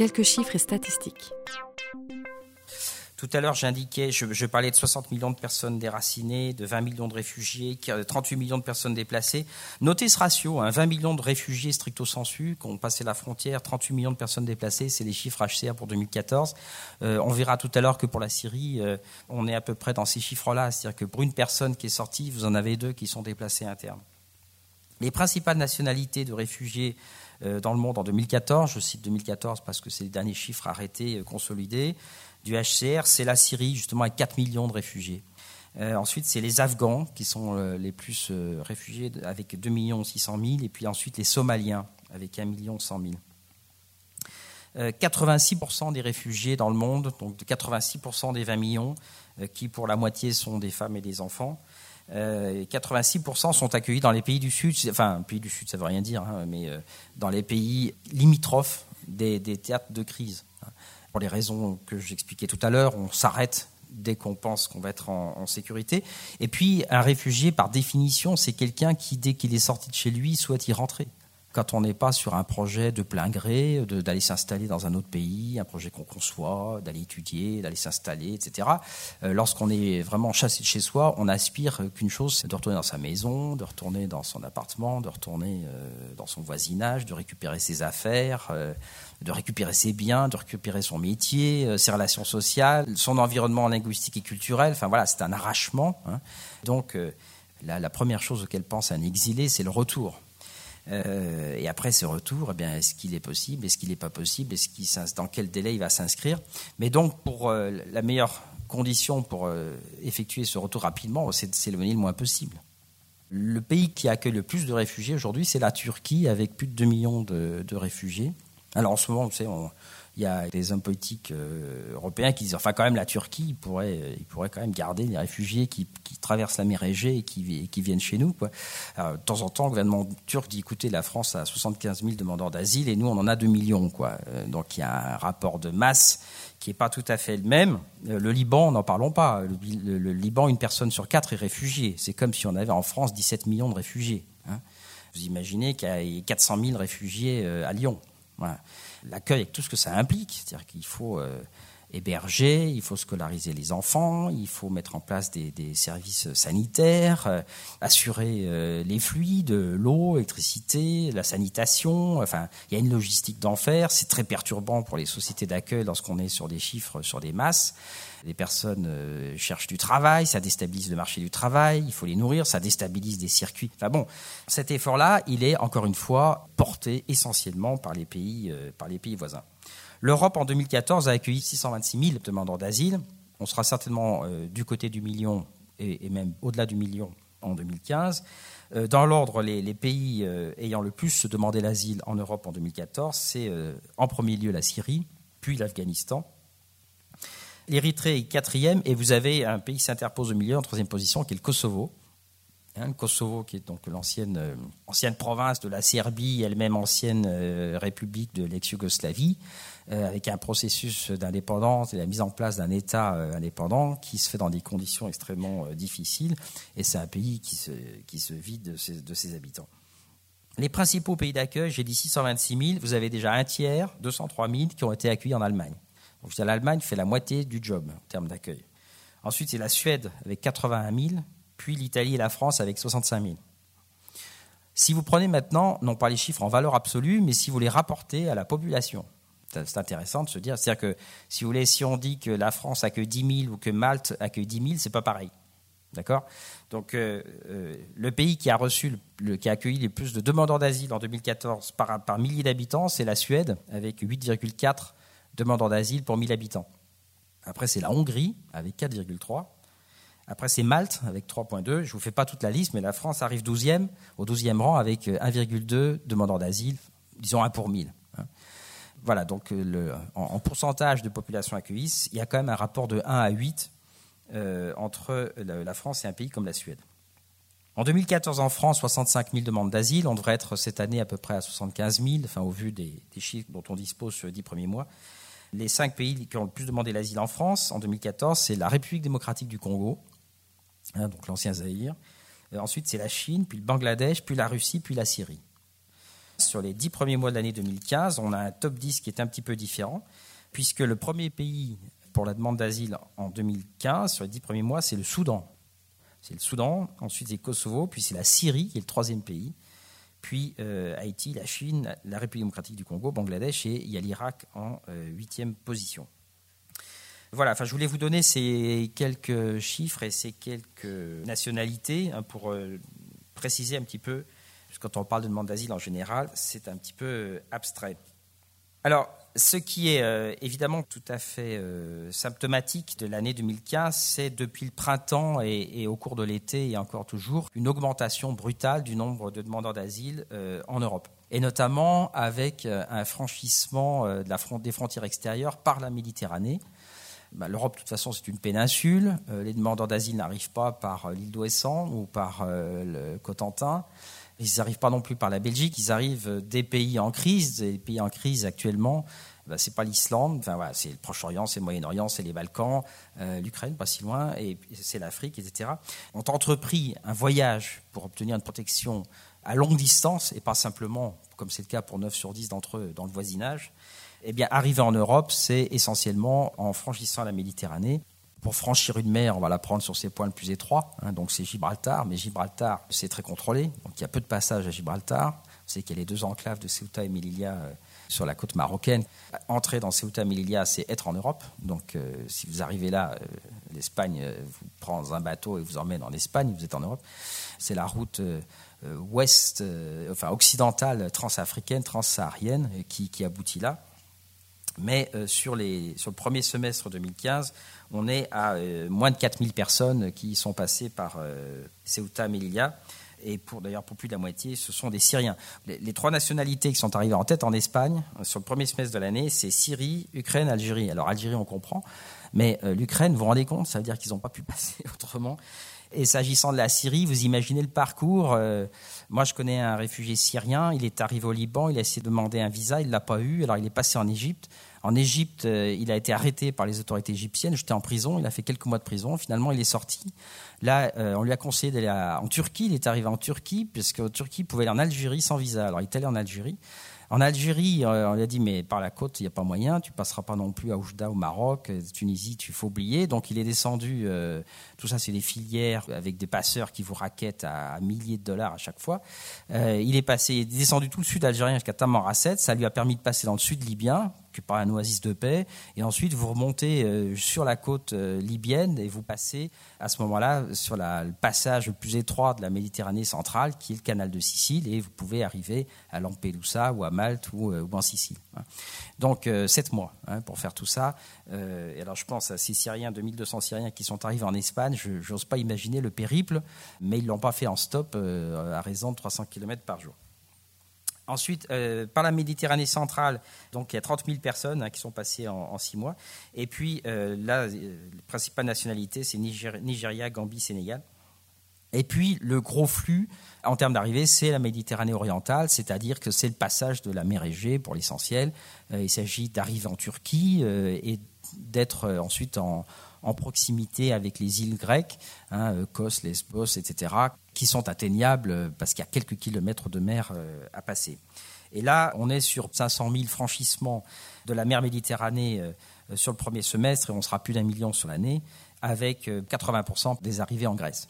quelques chiffres et statistiques. Tout à l'heure, j'indiquais, je, parlais de 60 millions de personnes déracinées, de 20 millions de réfugiés, 38 millions de personnes déplacées. Notez ce ratio, 20 hein, millions de réfugiés stricto sensu qui ont passé la frontière, 38 millions de personnes déplacées, c'est les chiffres HCR pour 2014. Euh, on verra tout à l'heure que pour la Syrie, euh, on est à peu près dans ces chiffres-là, c'est-à-dire que pour une personne qui est sortie, vous en avez deux qui sont déplacés internes. Les principales nationalités de réfugiés euh, dans le monde en 2014, je cite 2014 parce que c'est les derniers chiffres arrêtés, consolidés, du HCR, c'est la Syrie, justement, avec 4 millions de réfugiés. Euh, ensuite, c'est les Afghans qui sont euh, les plus euh, réfugiés, avec 2 600 000. Et puis ensuite, les Somaliens, avec 1 100 000. 86% des réfugiés dans le monde, donc 86% des 20 millions, qui pour la moitié sont des femmes et des enfants, 86% sont accueillis dans les pays du Sud, enfin, pays du Sud, ça ne veut rien dire, hein, mais dans les pays limitrophes des théâtres de crise. Pour les raisons que j'expliquais tout à l'heure, on s'arrête dès qu'on pense qu'on va être en, sécurité. Et puis, un réfugié, par définition, c'est quelqu'un qui, dès qu'il est sorti de chez lui, souhaite y rentrer quand on n'est pas sur un projet de plein gré, d'aller s'installer dans un autre pays, un projet qu'on conçoit, d'aller étudier, d'aller s'installer, etc. Euh, lorsqu'on est vraiment chassé de chez soi, on aspire qu'une chose, c'est de retourner dans sa maison, de retourner dans son appartement, de retourner euh, dans son voisinage, de récupérer ses affaires, euh, de récupérer ses biens, de récupérer son métier, ses relations sociales, son environnement linguistique et culturel. Enfin voilà, c'est un arrachement. Hein. Donc la, la première chose auquel pense un exilé, c'est le retour. Euh, et après ce retour, eh est-ce qu'il est possible Est-ce qu'il n'est pas possible Est-ce dans quel délai il va s'inscrire? Mais donc, pour euh, la meilleure condition pour euh, effectuer ce retour rapidement, c'est de s'éloigner le moins possible. Le pays qui accueille le plus de réfugiés aujourd'hui, c'est la Turquie, avec plus de 2 millions de, de réfugiés. Alors en ce moment, il y a des hommes politiques euh, européens qui disent, enfin quand même la Turquie, pourrait, pourrait quand même garder les réfugiés qui, traversent la mer Égée et qui, viennent chez nous. De temps en temps, le gouvernement turc dit, écoutez, la France a 75 000 demandeurs d'asile et nous, on en a 2 millions. Euh, donc il y a un rapport de masse qui n'est pas tout à fait le même. Euh, le Liban, n'en parlons pas. Le, Liban, une personne sur quatre est réfugiée. C'est comme si on avait en France 17 millions de réfugiés. Hein. Vous imaginez qu'il y a 400 000 réfugiés à Lyon. Voilà l'accueil avec tout ce que ça implique. C'est-à-dire qu'il faut euh, héberger, il faut scolariser les enfants, il faut mettre en place des, services sanitaires, euh, assurer euh, les fluides, l'eau, l'électricité, la sanitation. Enfin, il y a une logistique d'enfer. C'est très perturbant pour les sociétés d'accueil lorsqu'on est sur des chiffres, sur des masses. Les personnes cherchent du travail, ça déstabilise le marché du travail, il faut les nourrir, ça déstabilise des circuits. Enfin bon, cet effort-là, il est encore une fois porté essentiellement par les pays, par les pays voisins. L'Europe, en 2014, a accueilli 626 000 demandeurs d'asile. On sera certainement euh, du côté du million et, même au-delà du million en 2015. Euh, dans l'ordre, les, pays euh, ayant le plus demandé l'asile en Europe en 2014, c'est en premier lieu la Syrie, puis l'Afghanistan. L'Érythrée est quatrième, et vous avez un pays qui s'interpose au milieu, en troisième position, qui est le Kosovo. Hein, le Kosovo, qui est donc l'ancienne ancienne province de la Serbie, elle-même ancienne république de l'ex-Yougoslavie. Euh, avec un processus d'indépendance et la mise en place d'un État euh, indépendant qui se fait dans des conditions extrêmement euh, difficiles. Et c'est un pays qui se, vide de ses, de ses habitants. Les principaux pays d'accueil, j'ai dit 626 000, vous avez déjà un tiers, 203 000, qui ont été accueillis en Allemagne. Donc l'Allemagne fait la moitié du job en termes d'accueil. Ensuite, c'est la Suède avec 81 000, puis l'Italie et la France avec 65 000. Si vous prenez maintenant, non pas les chiffres en valeur absolue, mais si vous les rapportez à la population, c'est intéressant de se dire. C'est-à-dire que, si vous voulez, si on dit que la France accueille 10 000 ou que Malte accueille 10 000, c'est pas pareil. D'accord? Donc, euh, euh, le pays qui a reçu, le, qui a accueilli les plus de demandeurs d'asile en 2014 par, par millier d'habitants, c'est la Suède, avec 8,4 demandeurs d'asile pour 1000 habitants. Après, c'est la Hongrie, avec 4,3. Après, c'est Malte, avec 3,2. Je ne vous fais pas toute la liste, mais la France arrive 12e, au 12e rang, avec 1,2 demandeurs d'asile, disons 1 pour 1000 voilà, donc euh, en, pourcentage de population accueillie, il y a quand même un rapport de 1 à 8 euh, entre la, France et un pays comme la Suède. En 2014, en France, 65 000 demandes d'asile. On devrait être cette année à peu près à 75 000, enfin, au vu des, chiffres dont on dispose sur les dix premiers mois. Les cinq pays qui ont le plus demandé l'asile en France en 2014, c'est la République démocratique du Congo, hein, donc l'ancien Zaïre. ensuite, c'est la Chine, puis le Bangladesh, puis la Russie, puis la Syrie. Sur les dix premiers mois de l'année 2015, on a un top 10 qui est un petit peu différent, puisque le premier pays pour la demande d'asile en 2015, sur les dix premiers mois, c'est le Soudan. C'est le Soudan, ensuite c'est Kosovo, puis c'est la Syrie qui est le troisième pays, puis euh, Haïti, la Chine, la République démocratique du Congo, Bangladesh et il y a l'Irak en euh, huitième position. Voilà, enfin, je voulais vous donner ces quelques chiffres et ces quelques nationalités hein, pour euh, préciser un petit peu, quand on parle de demande d'asile en général, c'est un petit peu abstrait. Alors, ce qui est euh, évidemment tout à fait euh, symptomatique de l'année 2015, c'est depuis le printemps et, au cours de l'été et encore toujours une augmentation brutale du nombre de demandeurs d'asile euh, en Europe. Et notamment avec un franchissement des frontières extérieures par la Méditerranée. Bah, L'Europe, de toute façon, c'est une péninsule. les demandeurs d'asile n'arrivent pas par l'île d'Ouessant ou par le Cotentin. Ils n'arrivent pas non plus par la Belgique, ils arrivent des pays en crise. Des pays en crise actuellement, ben, c'est pas l'Islande, enfin, voilà, c'est le Proche-Orient, c'est le Moyen-Orient, c'est les Balkans, euh, l'Ukraine, pas si loin, et c'est l'Afrique, etc. Ont entrepris un voyage pour obtenir une protection à longue distance et pas simplement, comme c'est le cas pour 9 sur 10 d'entre eux, dans le voisinage. Eh bien, arriver en Europe, c'est essentiellement en franchissant la Méditerranée pour franchir une mer, on va la prendre sur ses points le plus étroits. Hein, donc c'est Gibraltar, mais Gibraltar, c'est très contrôlé. Donc il y a peu de passages à Gibraltar. C'est qu'il y a les deux enclaves de Ceuta et Melilla euh, sur la côte marocaine. Entrer dans Ceuta et Melilla, c'est être en Europe. Donc euh, si vous arrivez là, euh, l'Espagne vous prend un bateau et vous emmène en Espagne, vous êtes en Europe. C'est la route ouest, enfin occidentale, transafricaine, transsaharienne qui, qui aboutit là. Mais sur, les, sur le premier semestre 2015, on est à euh, moins de 4000 personnes qui sont passées par euh, Ceuta, Melilla. Et pour d'ailleurs pour plus de la moitié, ce sont des Syriens. Les, trois nationalités qui sont arrivées en tête en Espagne euh, sur le premier semestre de l'année, c'est Syrie, Ukraine, Algérie. Alors Algérie, on comprend, mais l'Ukraine, vous vous rendez compte, ça veut dire qu'ils n'ont pas pu passer autrement. Et s'agissant de la Syrie, vous imaginez le parcours. moi, je connais un réfugié syrien. Il est arrivé au Liban, il a essayé de demander un visa, il l'a pas eu. Alors il est passé en Égypte. En Égypte, euh, il a été arrêté par les autorités égyptiennes. J'étais en prison. Il a fait quelques mois de prison. Finalement, il est sorti. Là, euh, on lui a conseillé d'aller en Turquie. Il est arrivé en Turquie, puisque Turquie pouvait aller en Algérie sans visa. Alors, il est allé en Algérie. En Algérie, euh, on lui a dit, mais par la côte, il n'y a pas moyen, tu passeras pas non plus à Oujda au Maroc, euh, Tunisie, tu faut oublier. Donc il est descendu, euh, tout ça c'est des filières avec des passeurs qui vous raquettent à, milliers de dollars à chaque fois. il est passé, descendu tout le sud algérien jusqu'à Tamanrasset, ça lui a permis de passer dans le sud libyen, que par un oasis de paix, et ensuite vous remontez sur la côte libyenne et vous passez à ce moment-là sur le passage le plus étroit de la Méditerranée centrale, qui est le canal de Sicile, et vous pouvez arriver à Lampedusa ou à Malte ou, euh, en Sicile. Hein. Donc euh, sept mois hein, pour faire tout ça. Euh, et alors je pense à ces Syriens, 2200 Syriens qui sont arrivés en Espagne. Je n'ose pas imaginer le périple, mais ils ne l'ont pas fait en stop à raison de 300 km par jour. Ensuite, par la Méditerranée centrale, donc il y a 30 000 personnes hein, qui sont passées en, six mois. Et puis là, la principale nationalité, c'est Nigeria, Gambie, Sénégal. Et puis le gros flux en termes d'arrivée, c'est la Méditerranée orientale, c'est-à-dire que c'est le passage de la mer Égée pour l'essentiel. Euh, il s'agit d'arriver en Turquie euh, et d'être euh, ensuite en, proximité avec les îles grecques, hein, Kos, Lesbos, etc., qui sont atteignables parce qu'il y a quelques kilomètres de mer à passer. Et là, on est sur 500 000 franchissements de la mer Méditerranée sur le premier semestre et on sera plus d'un million sur l'année, avec 80% des arrivées en Grèce.